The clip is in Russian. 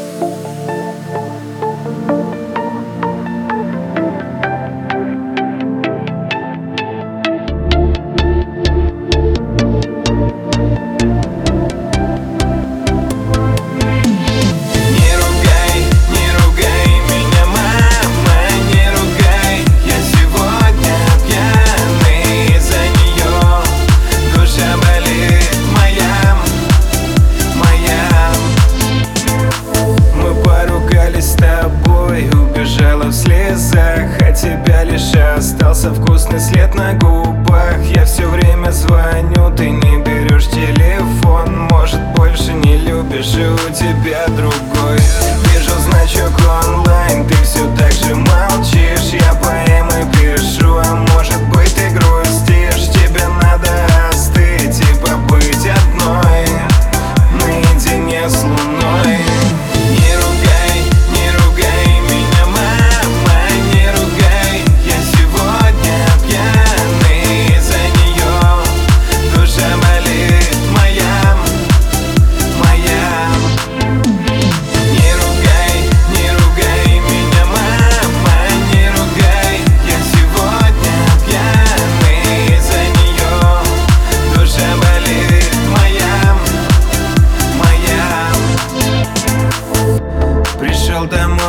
Не тобой, убежала в слезах От тебя лишь остался вкусный след на губах. Я все время звоню, ты не берешь телефон. Может больше не любишь и у тебя другой Miał them.